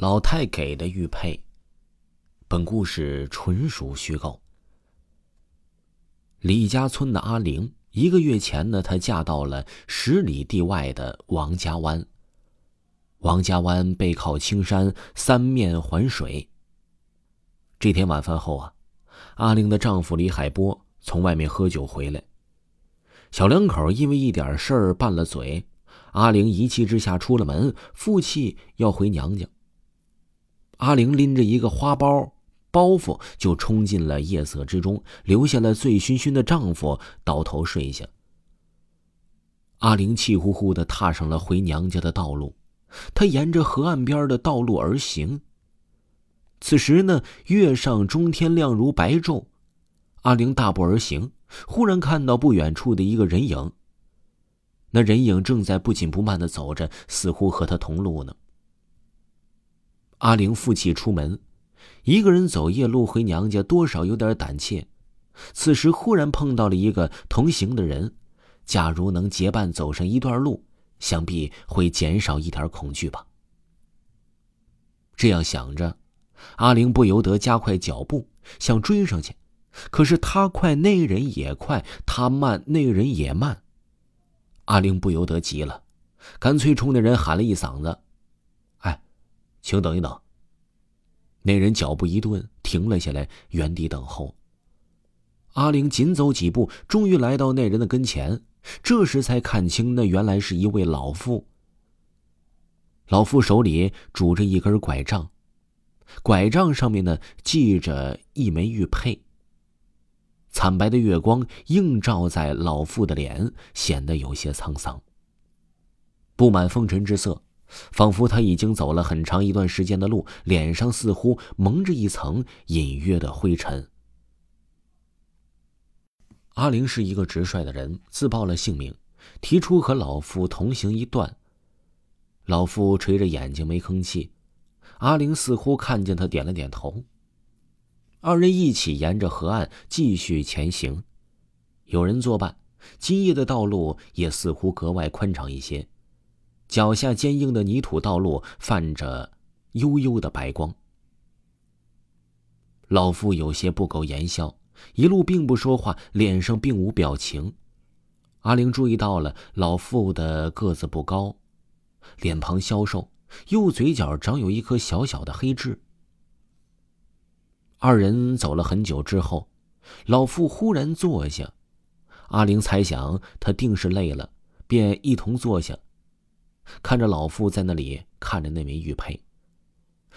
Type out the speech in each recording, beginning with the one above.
老太给的玉佩。本故事纯属虚构。李家村的阿玲，一个月前呢，她嫁到了十里地外的王家湾。王家湾背靠青山，三面环水。这天晚饭后啊，阿玲的丈夫李海波从外面喝酒回来，小两口因为一点事儿拌了嘴。阿玲一气之下出了门，负气要回娘家。阿玲拎着一个花包包袱，就冲进了夜色之中，留下了醉醺醺的丈夫倒头睡下。阿玲气呼呼的踏上了回娘家的道路，她沿着河岸边的道路而行。此时呢，月上中天，亮如白昼。阿玲大步而行，忽然看到不远处的一个人影。那人影正在不紧不慢的走着，似乎和他同路呢。阿玲负气出门，一个人走夜路回娘家，多少有点胆怯。此时忽然碰到了一个同行的人，假如能结伴走上一段路，想必会减少一点恐惧吧。这样想着，阿玲不由得加快脚步，想追上去。可是他快，那人也快；他慢，那人也慢。阿玲不由得急了，干脆冲那人喊了一嗓子：“，请等一等。”那人脚步一顿，停了下来，原地等候。阿玲紧走几步，终于来到那人的跟前，这时才看清，那原来是一位老妇。老妇手里拄着一根拐杖，拐杖上面呢系着一枚玉佩。惨白的月光映照在老妇的脸，显得有些沧桑。布满风尘之色，仿佛他已经走了很长一段时间的路，脸上似乎蒙着一层隐约的灰尘。阿玲是一个直率的人，自报了姓名，提出和老夫同行一段。老夫垂着眼睛没吭气，阿玲似乎看见他，点了点头。二人一起沿着河岸继续前行，有人作伴，今夜的道路也似乎格外宽敞一些。脚下坚硬的泥土道路泛着幽幽的白光。老妇有些不苟言笑，一路并不说话，脸上并无表情。阿玲注意到了老妇的个子不高，脸庞消瘦，右嘴角长有一颗小小的黑痣。二人走了很久之后，老妇忽然坐下。阿玲猜想他定是累了，便一同坐下，看着老妇在那里看着那枚玉佩。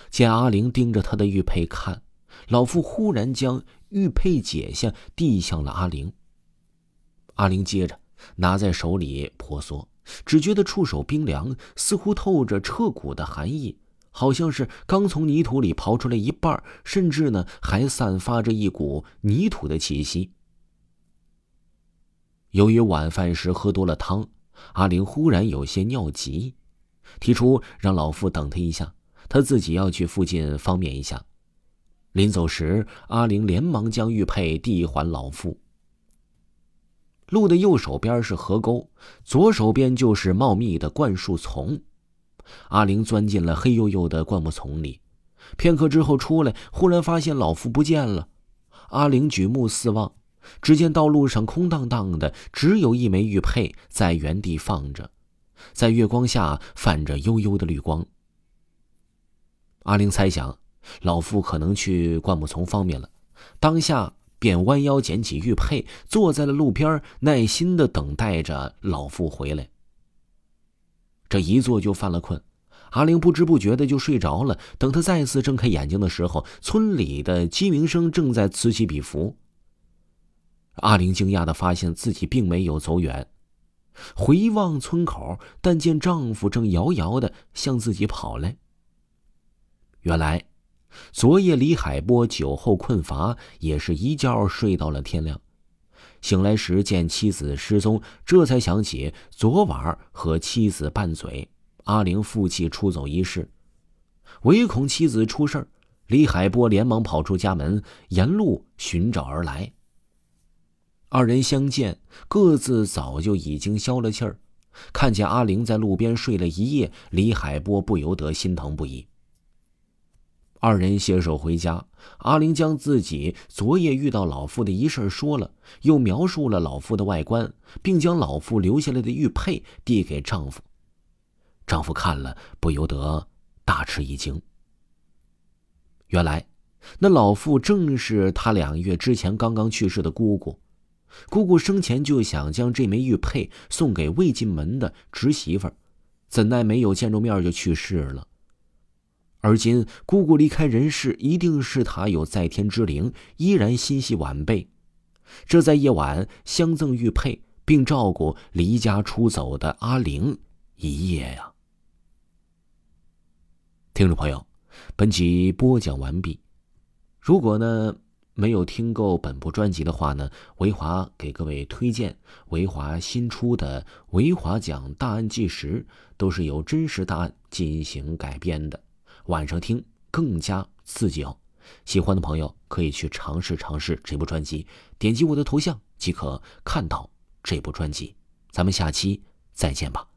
见阿玲盯着他的玉佩看，老妇忽然将玉佩解下，递向了阿玲。阿玲接着拿在手里婆娑，只觉得触手冰凉，似乎透着彻骨的寒意。好像是刚从泥土里刨出来一半，甚至呢还散发着一股泥土的气息。由于晚饭时喝多了汤，阿玲忽然有些尿急，提出让老妇等她一下，她自己要去附近方便一下。临走时，阿玲连忙将玉佩递还老妇。路的右手边是河沟，左手边就是茂密的灌树丛。阿玲钻进了黑黝黝的灌木丛里，片刻之后出来，忽然发现老妇不见了。阿玲举目四望，只见道路上空荡荡的，只有一枚玉佩在原地放着，在月光下泛着幽幽的绿光。阿玲猜想，老妇可能去灌木丛方面了，当下便弯腰捡起玉佩，坐在了路边，耐心的等待着老妇回来。这一坐就犯了困，阿玲不知不觉的就睡着了。等她再次睁开眼睛的时候，村里的鸡鸣声正在此起彼伏。阿玲惊讶的发现自己并没有走远，回望村口，但见丈夫正遥遥的向自己跑来。原来，昨夜李海波酒后困乏，也是一觉睡到了天亮。醒来时见妻子失踪，这才想起昨晚和妻子拌嘴，阿玲负气出走一事，唯恐妻子出事李海波连忙跑出家门，沿路寻找而来。二人相见，各自早就已经消了气儿。看见阿玲在路边睡了一夜，李海波不由得心疼不已。二人携手回家，阿玲将自己昨夜遇到老妇的一事说了，又描述了老妇的外观，并将老妇留下来的玉佩递给丈夫。丈夫看了，不由得大吃一惊。原来，那老妇正是他两月之前刚刚去世的姑姑。姑姑生前就想将这枚玉佩送给未进门的侄媳妇儿，怎奈没有见着面就去世了。而今姑姑离开人世，一定是她有在天之灵，依然心系晚辈。这在夜晚相赠玉佩，并照顾离家出走的阿玲一夜呀。听众朋友，本集播讲完毕。如果呢没有听够本部专辑的话呢，维华给各位推荐维华新出的《维华讲大案纪实》，都是由真实大案进行改编的，晚上听更加刺激哦。喜欢的朋友可以去尝试尝试这部专辑，点击我的头像即可看到这部专辑。咱们下期再见吧。